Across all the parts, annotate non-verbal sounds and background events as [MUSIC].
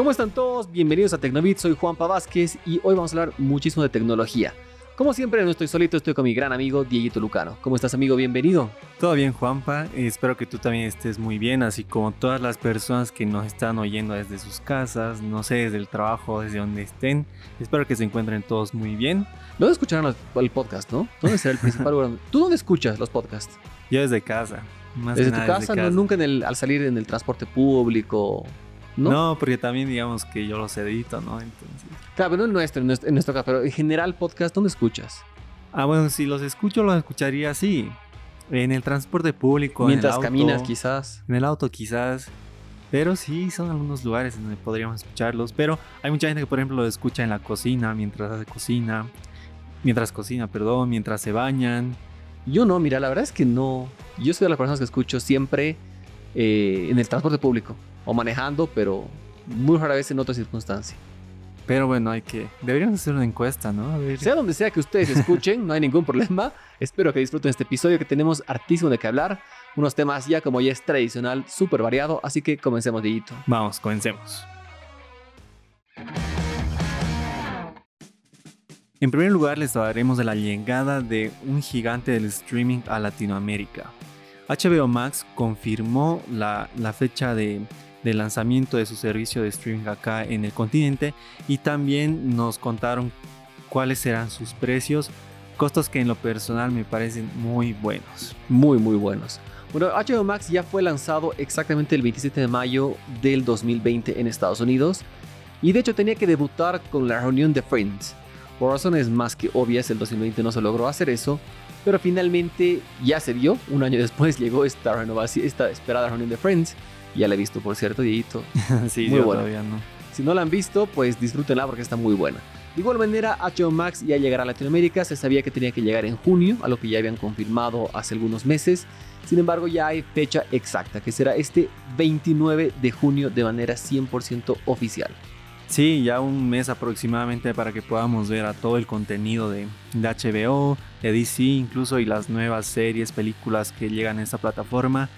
¿Cómo están todos? Bienvenidos a Tecnobit, soy Juanpa Vázquez y hoy vamos a hablar muchísimo de tecnología. Como siempre, no estoy solito, estoy con mi gran amigo Dieguito Lucano. ¿Cómo estás, amigo? Bienvenido. Todo bien, Juanpa. Espero que tú también estés muy bien, así como todas las personas que nos están oyendo desde sus casas, no sé, desde el trabajo, desde donde estén. Espero que se encuentren todos muy bien. ¿Dónde escucharán el podcast, no? ¿Dónde será el principal lugar? ¿Tú dónde escuchas los podcasts? Yo desde casa. Más ¿Desde tu casa? No, nunca en el, al salir en el transporte público. ¿No? porque también digamos que yo los edito, ¿no? Entonces... Claro, pero no en nuestro, en nuestro, caso, pero en general podcast, ¿dónde escuchas? Ah, bueno, si los escucho, los escucharía así. En el transporte público. Mientras en el caminas, quizás. En el auto, quizás. Pero sí, son algunos lugares en donde podríamos escucharlos. Pero hay mucha gente que, por ejemplo, lo escucha en la cocina, mientras hace cocina. Mientras cocina, perdón, mientras se bañan. Yo no, mira, la verdad es que no. Yo soy de las personas que escucho siempre eh, en el transporte público o manejando, pero muy rara vez en otra circunstancia. Pero bueno, hay que. Deberíamos hacer una encuesta, ¿no? Sea donde sea que ustedes [LAUGHS] escuchen, no hay ningún problema. Espero que disfruten este episodio que tenemos hartísimo de qué hablar. Unos temas ya como ya es tradicional, súper variado. Así que comencemos, Dieguito. Vamos, comencemos. En primer lugar, les hablaremos de la llegada de un gigante del streaming a Latinoamérica. HBO Max confirmó la, la fecha de, de lanzamiento de su servicio de streaming acá en el continente y también nos contaron cuáles serán sus precios, costos que en lo personal me parecen muy buenos. Muy, muy buenos. Bueno, HBO Max ya fue lanzado exactamente el 27 de mayo del 2020 en Estados Unidos y de hecho tenía que debutar con la reunión de Friends. Por razones más que obvias, el 2020 no se logró hacer eso, pero finalmente ya se dio. Un año después [LAUGHS] llegó esta renovación, esta esperada reunión de Friends ya la he visto, por cierto, Dieguito. [LAUGHS] sí, muy buena. Todavía no. Si no la han visto, pues disfrútenla porque está muy buena. De igual manera, HBO Max ya llegará a Latinoamérica. Se sabía que tenía que llegar en junio, a lo que ya habían confirmado hace algunos meses. Sin embargo, ya hay fecha exacta, que será este 29 de junio de manera 100% oficial. Sí, ya un mes aproximadamente para que podamos ver a todo el contenido de, de, HBO, de DC incluso y las nuevas series, películas que llegan a esta plataforma.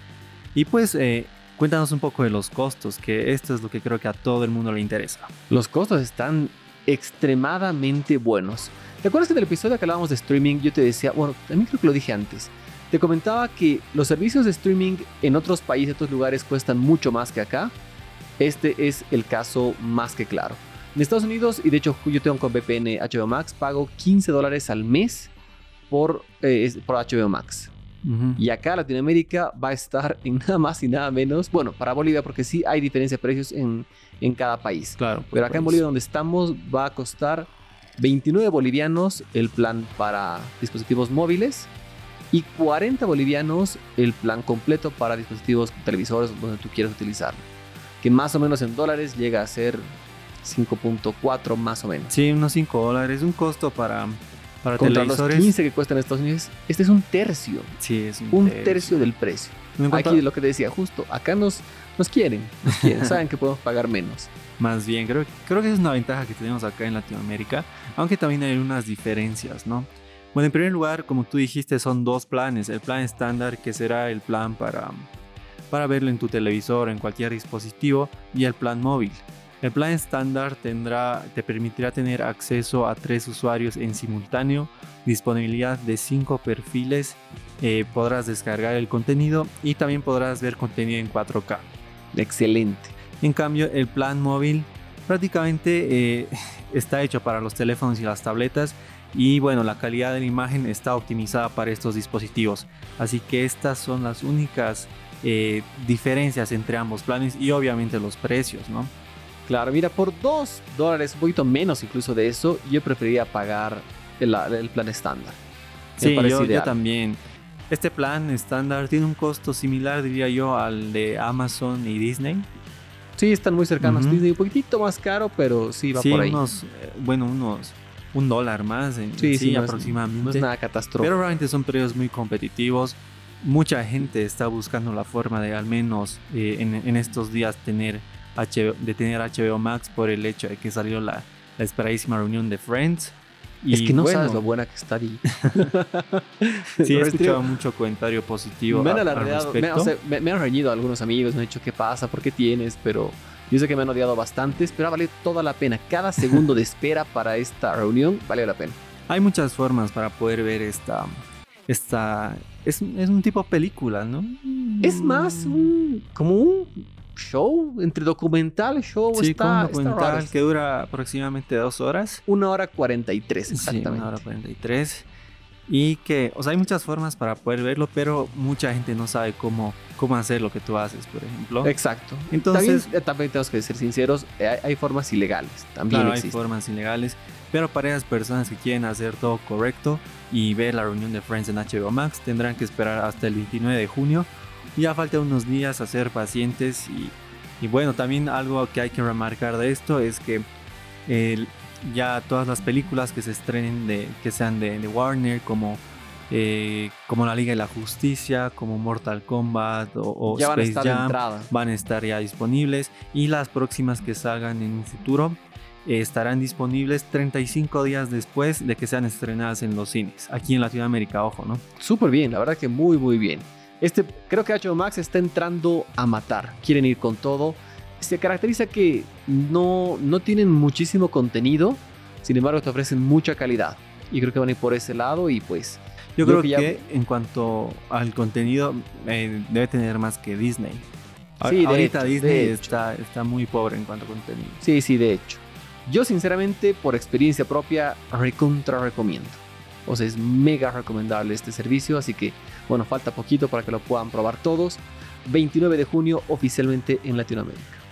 Y pues eh, Cuéntanos un poco de los costos, que esto es lo que creo que a todo el mundo le interesa. Los costos están extremadamente buenos. ¿Te acuerdas que en el episodio que hablábamos de streaming yo te decía, bueno, también creo que lo dije antes, te comentaba que los servicios de streaming en otros países, otros lugares cuestan mucho más que acá? Este es el caso más que claro. En Estados Unidos, y de hecho yo tengo con VPN HBO Max, pago 15 dólares al mes por, eh, por HBO Max. Y acá Latinoamérica va a estar [LAUGHS] en nada más y nada menos, bueno, para Bolivia porque sí hay diferencia de precios en, en cada país. Claro. Pero acá en Bolivia donde estamos va a costar 29 bolivianos el plan para dispositivos móviles y 40 bolivianos el plan completo para dispositivos televisores donde tú quieras utilizarlo. Que más o menos en dólares llega a ser 5.4 más o menos. Sí, unos 5 dólares, un costo para para contra los 15 que cuestan en Estados Unidos, este es un tercio. Sí, es un, un tercio. del precio. Aquí lo que te decía, justo, acá nos, nos quieren, nos quieren, [LAUGHS] saben que podemos pagar menos. Más bien, creo, creo que es una ventaja que tenemos acá en Latinoamérica, aunque también hay unas diferencias, ¿no? Bueno, en primer lugar, como tú dijiste, son dos planes. El plan estándar, que será el plan para, para verlo en tu televisor, en cualquier dispositivo, y el plan móvil. El plan estándar tendrá, te permitirá tener acceso a tres usuarios en simultáneo, disponibilidad de cinco perfiles, eh, podrás descargar el contenido y también podrás ver contenido en 4K. Excelente. En cambio, el plan móvil prácticamente eh, está hecho para los teléfonos y las tabletas y bueno, la calidad de la imagen está optimizada para estos dispositivos. Así que estas son las únicas eh, diferencias entre ambos planes y obviamente los precios, ¿no? Claro, mira, por 2 dólares, un poquito menos incluso de eso, yo preferiría pagar el, plan estándar. Sí, yo, también. Este plan estándar tiene un costo similar, diría yo, al de Amazon y Disney. Sí, están muy cercanos. Disney un poquitito más caro, pero sí va por ahí. Unos, eh, bueno, unos un dólar más. En, sí, sí, aproximadamente. no es nada catastrófico. Pero realmente son precios muy competitivos. Mucha gente está buscando la forma de al menos eh, en, en estos días tener de tener HBO Max por el hecho de que salió la, esperadísima reunión de Friends. Y es que no sabes lo buena que está ahí. [LAUGHS] [LAUGHS] sí, he escuchado mucho comentario positivo. Me han, me, han reñido algunos amigos, me han dicho qué pasa, por qué tienes, pero Yo sé que me han odiado bastantes, pero vale toda la pena. Cada segundo de espera para esta reunión vale la pena. Hay muchas formas para poder ver esta... esta es, es un tipo de película, ¿no? Es más un, como un show, entre documental, show, Sí, está, como un está documental que dura aproximadamente dos horas. Una hora 43, Sí, exactamente. una hora 43. Y que, o sea, hay muchas formas para poder verlo, pero mucha gente no sabe cómo, cómo hacer lo que tú haces, por ejemplo. Exacto. Entonces- también, eh, también tenemos que ser sinceros, eh, hay, hay formas ilegales, también Claro, hay existen. formas ilegales, pero para esas personas que quieren hacer todo correcto y ver la reunión de Friends en HBO Max, tendrán que esperar hasta el 29 de junio. Ya falta unos días a ser pacientes y, y bueno, también algo que hay que remarcar de esto es que ya todas las películas que se estrenen de, que sean de, de Warner, como, eh, como La Liga de la Justicia, como Mortal Kombat o, o ya van a Space estar de Jam, entrada. van a estar ya disponibles y las próximas que salgan en un futuro eh, estarán disponibles 35 días después de que sean estrenadas en los cines, aquí en Latinoamérica, ojo, ¿no? Súper bien, la verdad que muy, muy bien. Este, creo que HBO Max está entrando a matar. Quieren ir con todo. Se caracteriza que no, no tienen muchísimo contenido, sin embargo te ofrecen mucha calidad. Y creo que van a ir por ese lado y pues... Yo, Yo creo que en cuanto al contenido eh, debe tener más que Disney. Sí, de Ahorita hecho, Disney está, está muy pobre en cuanto a contenido. Sí, sí, de hecho. Yo sinceramente, por experiencia propia, recontra recomiendo. O sea, es mega recomendable este servicio, así que, bueno, falta poquito para que lo puedan probar todos. 29 de junio oficialmente en Latinoamérica.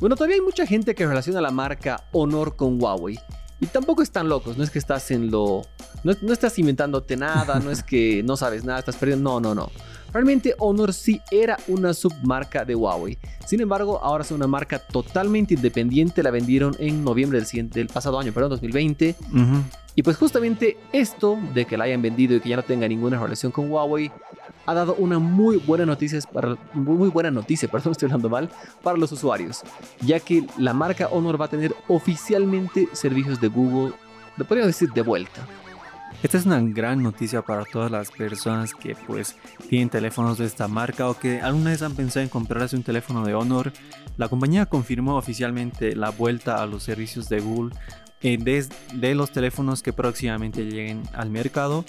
Bueno, todavía hay mucha gente que relaciona la marca Honor con Huawei. Y tampoco están locos, no es que estás en lo... No, no estás inventándote nada, no es que [LAUGHS] no sabes nada, estás perdiendo... No, no, no. Realmente Honor sí era una submarca de Huawei. Sin embargo, ahora es una marca totalmente independiente. La vendieron en noviembre del, siguiente- del pasado año, perdón, 2020. Ujú. Y pues justamente esto de que la hayan vendido y que ya no tenga ninguna relación con Huawei ha dado una muy buena noticia para muy buena noticia, [LAUGHS] perdón, estoy hablando mal, para los usuarios, ya que la marca Honor va a tener oficialmente servicios de Google, le podríamos decir de vuelta. Esta es una gran noticia para todas las personas que pues tienen teléfonos de esta marca o que alguna vez han pensado en comprarse un teléfono de Honor. La compañía confirmó oficialmente la vuelta a los servicios de Google eh, de los teléfonos que próximamente lleguen al mercado.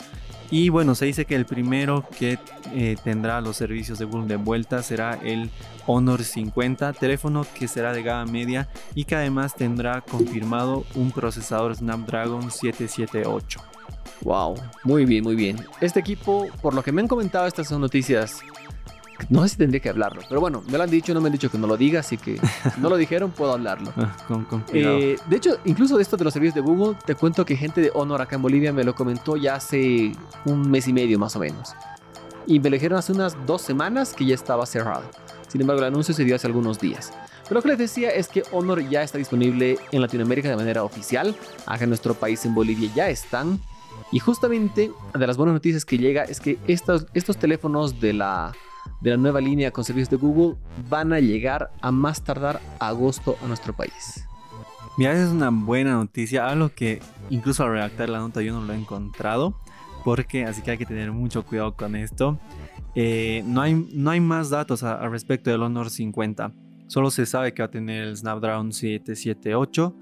Y bueno, se dice que el primero que eh, tendrá los servicios de Google de vuelta será el Honor 50, teléfono que será de gama media y que además tendrá confirmado un procesador Snapdragon 778. Wow, muy bien, muy bien. Este equipo, por lo que me han comentado, estas son noticias. No sé si tendría que hablarlo, pero bueno, me lo han dicho, no me han dicho que no lo diga, así que [LAUGHS] no lo dijeron, puedo hablarlo. Ah, con, con cuidado. Eh, de hecho, incluso de esto de los servicios de Google, te cuento que gente de Honor acá en Bolivia me lo comentó ya hace un mes y medio más o menos. Y me lo dijeron hace unas dos semanas que ya estaba cerrado. Sin embargo, el anuncio se dio hace algunos días. Pero lo que les decía es que Honor ya está disponible en Latinoamérica de manera oficial. Acá en nuestro país, en Bolivia, ya están. Y justamente, de las buenas noticias que llega es que estos, teléfonos de la, de la nueva línea con servicios de Google van a llegar a más tardar agosto a nuestro país. Mira, esa es una buena noticia, algo que incluso al redactar la nota yo no lo he encontrado, porque así que hay que tener mucho cuidado con esto. Eh, no, hay, no hay más datos al respecto del Honor 50, solo se sabe que va a tener el Snapdragon 778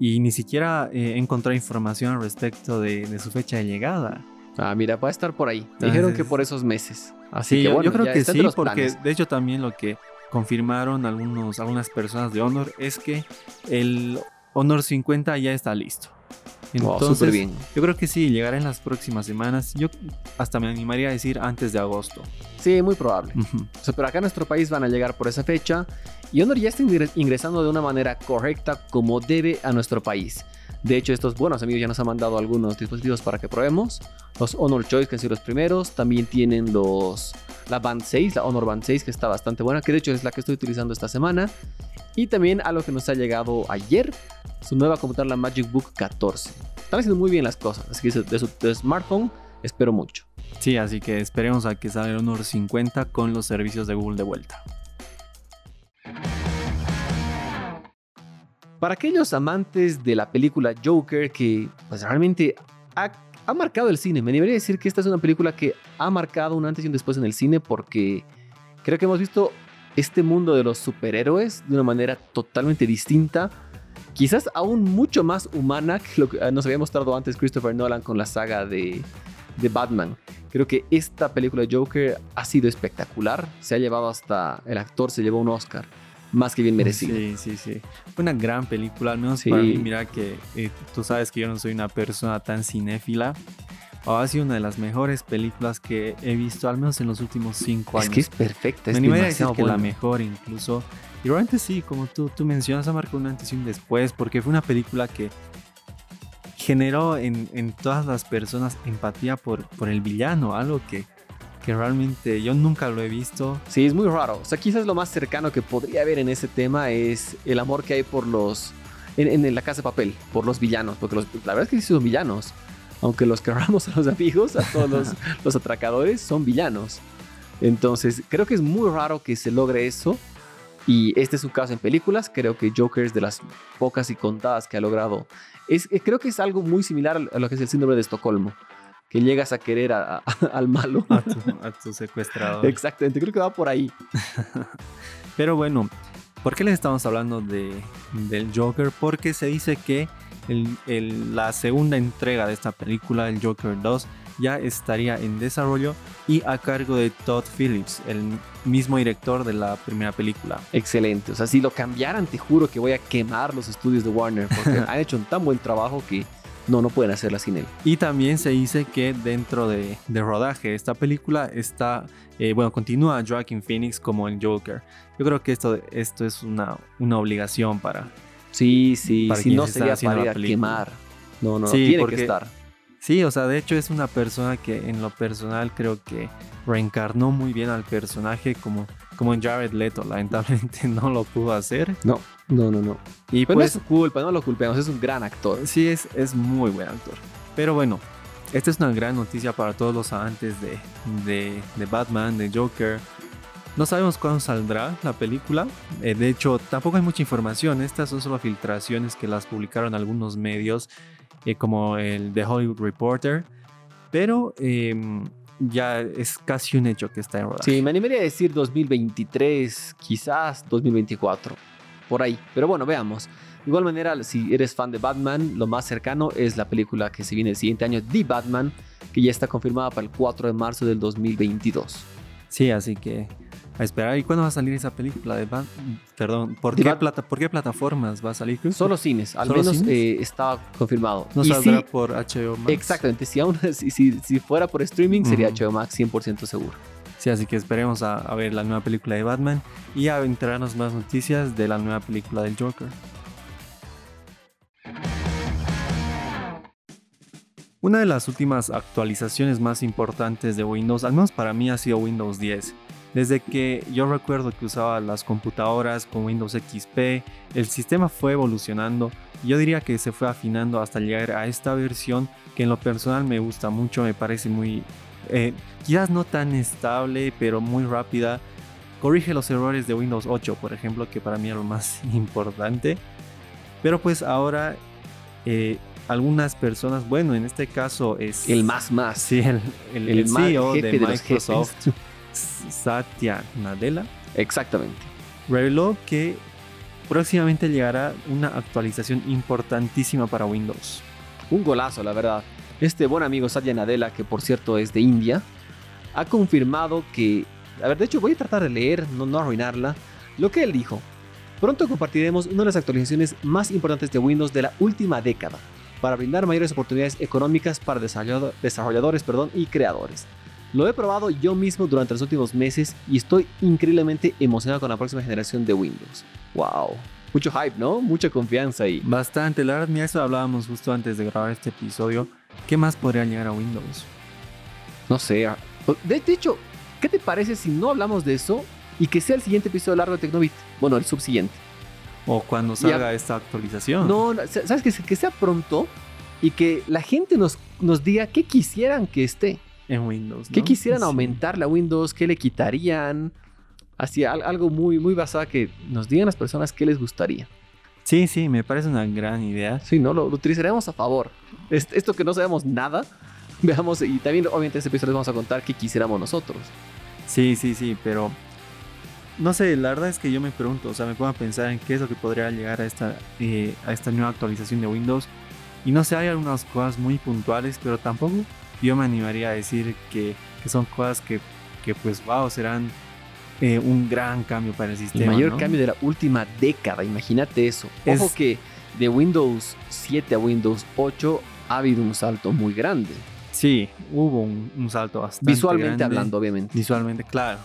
y ni siquiera eh, he encontrado información al respecto de, de su fecha de llegada. Ah, mira, va a estar por ahí. Dijeron que por esos meses. Así Sí, que bueno, yo creo ya que está sí, los porque planes. de hecho también lo que confirmaron algunos, algunas personas de Honor es que el Honor 50 ya está listo. Entonces, bien. yo creo que sí, llegará en las próximas semanas. Yo hasta me animaría a decir antes de agosto. Sí, muy probable. Ujú. O sea, pero acá en nuestro país van a llegar por esa fecha y Honor ya está ingre- ingresando de una manera correcta como debe a nuestro país. De hecho, estos buenos amigos ya nos han mandado algunos dispositivos para que probemos. Los Honor Choice, que han sido los primeros. También tienen los la Band 6, la Honor Band 6, que está bastante buena, que de hecho es la que estoy utilizando esta semana. Y también algo que nos ha llegado ayer, su nueva computadora, la Magic Book 14. Están haciendo muy bien las cosas, así que de su de smartphone espero mucho. Sí, así que esperemos a que salga el Honor 50 con los servicios de Google de vuelta. Para aquellos amantes de la película Joker que pues realmente ha, ha marcado el cine, me debería decir que esta es una película que ha marcado un antes y un después en el cine porque Creo que hemos visto este mundo de los superhéroes de una manera totalmente distinta, quizás aún mucho más humana que lo que ah, nos había mostrado antes Christopher Nolan con la saga de, de Batman. Creo que esta película de Joker ha sido espectacular, se ha llevado hasta, el actor se llevó un Oscar más que bien merecido. Sí, sí, sí. Fue una gran película, al menos Sí. para mí. Mira que eh, tú sabes que yo no soy una persona tan cinéfila. Oh, ha sido una de las mejores películas que he visto, al menos en los últimos cinco Es años. que es perfecta, Me es animaría a decir que la buena. mejor incluso. Y realmente sí, como tú, tú mencionas, ha marcado un antes y un después, porque fue una película que generó en, en todas las personas empatía por, por el villano, algo que, que realmente yo nunca lo he visto. Sí, es muy raro. O sea, quizás lo más cercano que podría haber en ese tema es el amor que hay por los. En, en la casa de papel, por los villanos. Porque los- la verdad es que sí son villanos. Aunque los querramos a los amigos, a todos los, [LAUGHS] los atracadores, son villanos. Entonces, creo que es muy raro que se logre eso. Y este es su caso en películas. Creo que Joker es de las pocas y contadas que ha logrado. Es, eh, creo que es algo muy similar a lo que es el síndrome de Estocolmo. Que llegas a querer a- a- [LAUGHS] al malo. A tu, a tu secuestrador. Exactamente, creo que va por ahí. [LAUGHS] Pero bueno, ¿por qué les estamos hablando de, del Joker? Porque se dice que el- el- la segunda entrega de esta película, el Joker 2, ya estaría en desarrollo y a cargo de Todd Phillips, el mismo director de la primera película. Excelente. O sea, si lo cambiaran, te juro que voy a quemar los estudios de Warner porque [LAUGHS] han hecho un tan buen trabajo que no, no pueden hacerla sin él. Y también se dice que dentro de, de rodaje de esta película está, eh, bueno, continúa Joaquin Phoenix como el Joker. Yo creo que esto, esto es una, una obligación para, Sí, sí, Para si no sería para a quemar. No, no, Sí, tiene porque- que estar. Sí, o sea, de hecho es una persona que en lo personal creo que reencarnó muy bien al personaje como, como en Jared Leto. Lamentablemente [LAUGHS] no lo pudo hacer. No, no, no, no. Y Pero no es pues su culpa, no lo culpemos, es un gran actor. sí, es, es muy buen actor. Pero bueno, esta es una gran noticia para todos los amantes de, de, de Batman, de Joker. No sabemos cuándo saldrá la película. Eh, de hecho, tampoco hay mucha información. Estas son solo filtraciones que las publicaron algunos medios, eh, como el The Hollywood Reporter. Pero em, ya es casi un hecho que está en rodaje. Sí, me animaría a decir 2023, quizás 2024, por ahí. Pero bueno, veamos. De igual manera, si eres fan de Batman, lo más cercano es la película que se viene el siguiente año, The Batman, que ya está confirmada para el 4 de marzo del 2022. Sí, así que a esperar. ¿Y cuándo va a salir esa película de Batman? Perdón, ¿por qué, Bat- plata, ¿por qué plataformas va a salir? Solo cines, al ¿Solo menos cines? eh, está confirmado. No Y saldrá sí, por HBO Max. Exactamente, si, aún, si, si, si fuera por streaming sería. HBO Max 100% seguro. Sí, así que esperemos a, a ver la nueva película de Batman y a enterarnos más noticias de la nueva película del Joker. Una de las últimas actualizaciones más importantes de Windows, al menos para mí, ha sido Windows 10. Desde que yo recuerdo que usaba las computadoras con Windows XP, el sistema fue evolucionando y yo diría que se fue afinando hasta llegar a esta versión que en lo personal me gusta mucho, me parece muy, eh, quizás no tan estable, pero muy rápida. Corrige los errores de Windows 8, por ejemplo, que para mí era lo más [LAUGHS] importante. Pero pues ahora eh, algunas personas, bueno, en este caso es El más más. Sí, el, el- El el CEO jefe de, de los Microsoft, Satya Nadella, Exactamente. reveló que próximamente llegará una actualización importantísima para Windows. Un golazo, la verdad. Este buen amigo Satya Nadella, que por cierto es de India, ha confirmado que... A ver, de hecho voy a tratar de leer, no, no arruinarla, lo que él dijo. Pronto compartiremos una de las actualizaciones más importantes de Windows de la última década, para brindar mayores oportunidades económicas para desarrollado- desarrolladores perdón, y creadores. Lo he probado yo mismo durante los últimos meses y estoy increíblemente emocionado con la próxima generación de Windows. ¡Wow! Mucho hype, ¿no? Mucha confianza ahí. Bastante, la verdad, mira, eso hablábamos justo antes de grabar este episodio. ¿Qué más podría llegar a Windows? No sé. ah, De, de hecho, ¿qué te parece si no hablamos de eso y que sea el siguiente episodio largo de Tecnobit? Bueno, el subsiguiente. O cuando salga esta actualización. No, no, sa- ¿sabes? Que, que sea pronto y que la gente nos, nos diga qué quisieran que esté. En Windows. ¿Qué quisieran Sí. aumentar la Windows? ¿Qué le quitarían? Así, al- algo muy, muy basado que nos digan las personas qué les gustaría. Sí, sí, me parece una gran idea. Sí, ¿no? Lo, lo utilizaremos a favor. Est- Esto que no sabemos nada, [LAUGHS] veamos, y también obviamente en este episodio les vamos a contar qué quisiéramos nosotros. Sí, sí, sí, pero no sé, la verdad es que yo me pregunto, o sea, me pongo a pensar en qué es lo que podría llegar a esta, eh, a esta nueva actualización de Windows. Y no sé, hay algunas cosas muy puntuales, pero tampoco yo me animaría a decir que, que son cosas que, que, pues, wow, serán eh, un gran cambio para el sistema. El mayor ¿no? cambio de la última década, imagínate eso. Ojo Es- que de Windows 7 a Windows 8 ha habido un salto muy grande. Sí, hubo un, un salto bastante Visualmente grande. hablando, obviamente. Visualmente, claro.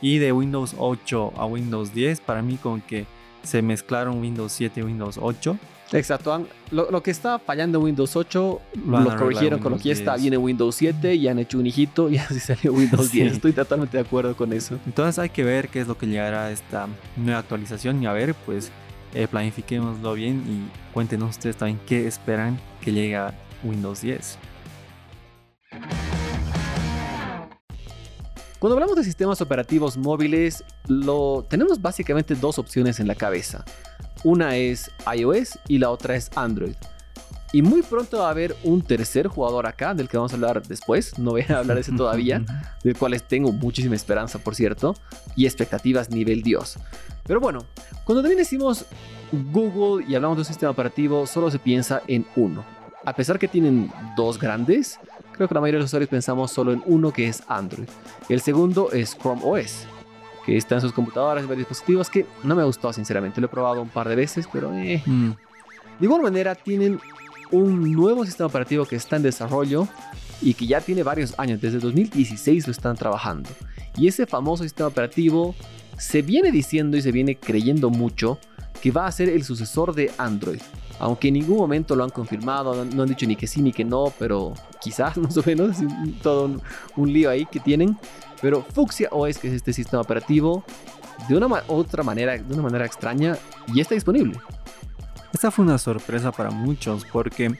Y de Windows 8 a Windows 10, para mí como que se mezclaron Windows 7 y Windows 8. Exacto. lo, lo que estaba fallando en Windows 8 Lo corrigieron con lo que ya está 10. bien en Windows 7 y han hecho un hijito y [LAUGHS] así salió Windows Sí. 10. Estoy totalmente de acuerdo con eso. Entonces hay que ver qué es lo que llegará a esta nueva actualización y a ver, pues eh, planifiquémoslo bien y cuéntenos ustedes también qué esperan que llegue a Windows 10. Cuando hablamos de sistemas operativos móviles, lo, tenemos básicamente dos opciones en la cabeza. Una es iOS y la otra es Android. Y muy pronto va a haber un tercer jugador acá, del que vamos a hablar después. No voy a hablar de ese [LAUGHS] todavía, del cual tengo muchísima esperanza, por cierto, y expectativas nivel Dios. Pero bueno, cuando también decimos Google y hablamos de un sistema operativo, solo se piensa en uno. A pesar que tienen dos grandes, creo que la mayoría de los usuarios pensamos solo en uno que es Android. El segundo es Chrome OS, que está en sus computadoras y varios dispositivos que no me ha gustado sinceramente. Lo he probado un par de veces, pero eh. Mm, De igual manera tienen un nuevo sistema operativo que está en desarrollo y que ya tiene varios años, desde 2016 lo están trabajando. Y ese famoso sistema operativo se viene diciendo y se viene creyendo mucho que va a ser el sucesor de Android. Aunque en ningún momento lo han confirmado, no- han dicho ni que sí ni que no, pero quizás [LAUGHS] más o menos, todo un, un lío ahí que tienen. Pero Fuchsia OS, que es este sistema operativo, de una otra manera, de una manera extraña, ya está disponible. Esta fue una sorpresa para muchos porque,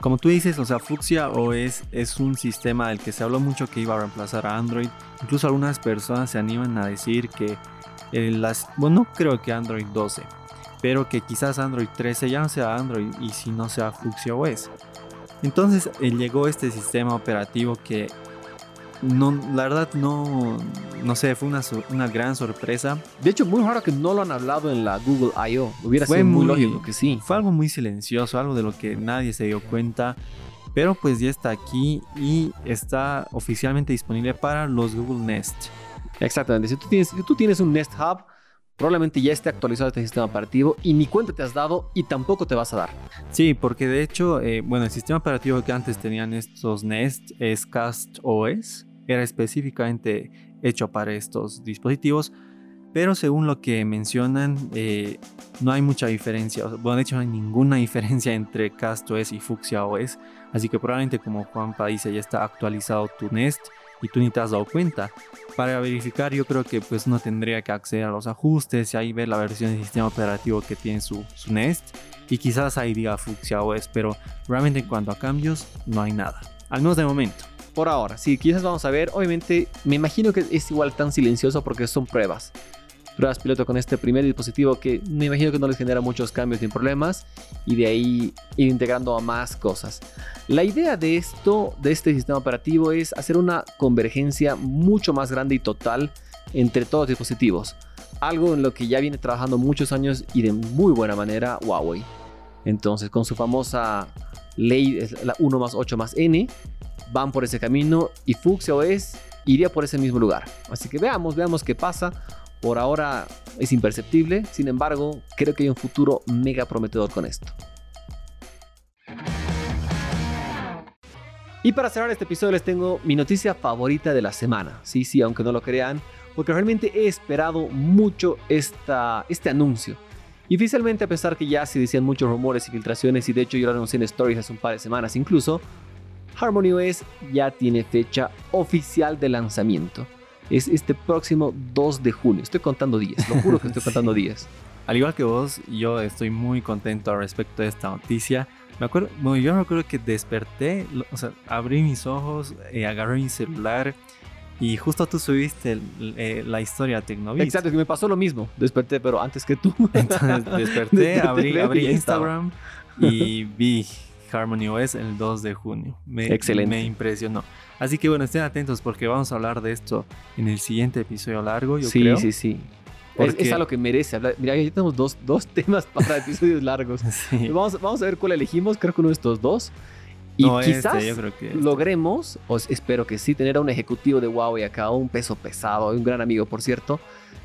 como tú dices, o sea, Fuchsia OS es un sistema del que se habló mucho que iba a reemplazar a Android. Incluso algunas personas se animan a decir que eh, las, bueno, no creo que Android 12, pero que quizás Android 13 ya no sea Android y si no sea Fuchsia OS. Entonces eh, llegó este sistema operativo que no, la verdad no, no sé, fue una, gran sorpresa. De hecho, muy raro que no lo han hablado en la Google I.O. Hubiera Fue sido muy, muy- lógico que sí. Fue algo muy silencioso, algo de lo que nadie se dio cuenta, pero pues ya está aquí y está oficialmente disponible para los Google Nest. Exactamente. Si tú, tienes, si tú tienes un Nest Hub, probablemente ya esté actualizado este sistema operativo y ni cuenta te has dado y tampoco te vas a dar. Sí, porque de hecho, eh, bueno, el sistema operativo que antes tenían estos Nest es Cast OS, era específicamente hecho para estos dispositivos, pero según lo que mencionan, eh, no hay mucha diferencia. Bueno, de hecho, no hay ninguna [LAUGHS] diferencia entre Cast OS y Fuchsia OS, así que probablemente como Juanpa dice, ya está actualizado tu Nest y tú ni te has dado cuenta. Para verificar, yo creo que pues uno tendría que acceder a los ajustes y ahí ver la versión del sistema operativo que tiene su, su Nest y quizás ahí diga Fuchsia OS, pero realmente en cuanto a cambios no hay nada, al menos de momento. Por ahora, sí, quizás vamos a ver. Obviamente, me imagino que es igual tan silencioso porque son pruebas. Pruebas piloto con este primer dispositivo que me imagino que no les genera muchos cambios ni problemas. Y de ahí ir integrando a más cosas. La idea de esto, de este sistema operativo, es hacer una convergencia mucho más grande y total entre todos los dispositivos. Algo en lo que ya viene trabajando muchos años y de muy buena manera Huawei. Entonces, con su famosa ley, la 1 más 8 más N, van por ese camino y Fuchsia OS iría por ese mismo lugar. Así que veamos, veamos qué pasa. Por ahora es imperceptible, sin embargo, creo que hay un futuro mega prometedor con esto. Y para cerrar este episodio les tengo mi noticia favorita de la semana. Sí, sí, aunque no lo crean, porque realmente he esperado mucho esta, este anuncio. Y oficialmente, a pesar que ya se decían muchos rumores y filtraciones, y de hecho yo lo anuncié en Stories hace un par de semanas incluso, Harmony OS ya tiene fecha oficial de lanzamiento. Es este próximo 2 de junio. Estoy contando días, lo juro que estoy [LAUGHS] contando días. Al igual que vos, yo estoy muy contento al respecto de esta noticia. Me acuerdo, bueno, yo me acuerdo que desperté, o sea, abrí mis ojos, eh, agarré mi celular y justo tú subiste el- eh, la historia a Tecnoviz. Exacto, que me pasó lo mismo. Desperté, pero antes que tú. Entonces desperté, [LAUGHS] Desperté, abrí. Instagram y vi Harmony OS el 2 de junio. Me, Excelente. Me impresionó. Así que bueno, estén atentos porque vamos a hablar de esto en el siguiente episodio largo, yo sí, creo. sí, sí. Es, Porque- es algo que merece hablar. Mira, ya tenemos dos, dos [LAUGHS] temas para episodios largos. [LAUGHS] Sí. Vamos, vamos a ver cuál elegimos. Creo que uno de estos dos. Y No, este, quizás yo creo que este. logremos, o s- espero que sí, tener a un ejecutivo de Huawei acá, un peso pesado, un gran amigo, por cierto,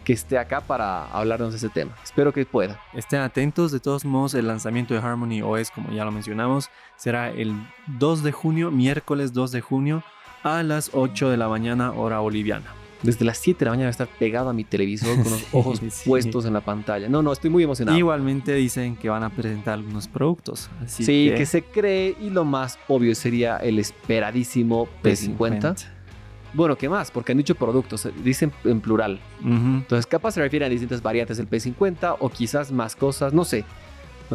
que esté acá para hablarnos de ese tema. Espero que pueda. Estén atentos, de todos modos, el lanzamiento de Harmony OS, como ya lo mencionamos, será el 2 de junio, miércoles 2 de junio, a las 8 de la mañana, hora boliviana. Desde las 7 de la mañana voy a estar pegado a mi televisor con los [LAUGHS] ojos Sí. puestos en la pantalla. No, no, estoy muy emocionado. Igualmente dicen que van a presentar algunos productos. Así sí, que, que... se cree y lo más obvio sería el esperadísimo P50. Bueno, ¿qué más? Porque han dicho productos, eh, dicen en plural. Ujú. Entonces, capaz se refiere a distintas variantes del P50 o quizás más cosas, no sé.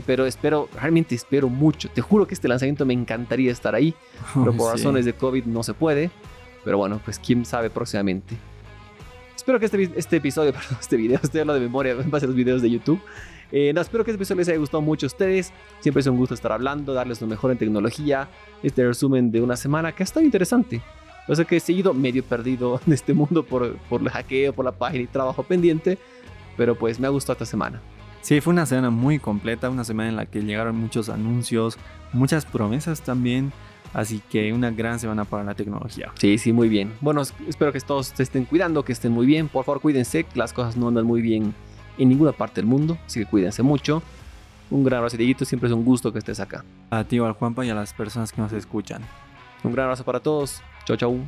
Pero espero, realmente espero mucho. Te juro que este lanzamiento me encantaría estar ahí, [LAUGHS] pero por Sí. razones de COVID no se puede. Pero bueno, pues quién sabe próximamente. Espero que este, este episodio, [LAUGHS] perdón, este video, estoy hablando de memoria [LAUGHS] en base a los videos de YouTube. Eh, no, espero que este episodio les haya gustado mucho a ustedes. Siempre es un gusto estar hablando, darles lo mejor en tecnología. Este resumen de una semana que ha estado interesante. O sea que he seguido medio perdido [LAUGHS] en este mundo por, por el hackeo, por la página y trabajo pendiente. Pero pues me ha gustado esta semana. Sí, fue una semana muy completa, una semana en la que llegaron muchos anuncios, muchas promesas también. Así que una gran semana para la tecnología. Sí, sí, muy bien. Bueno, es- espero que todos se estén cuidando, que estén muy bien. Por favor, cuídense, que las cosas no andan muy bien en ninguna parte del mundo. Así que cuídense mucho. Un gran abrazo, Dieguito. Siempre es un gusto que estés acá. A ti, al Juanpa, y a las personas que nos escuchan. Un gran abrazo para todos. Chau, chau.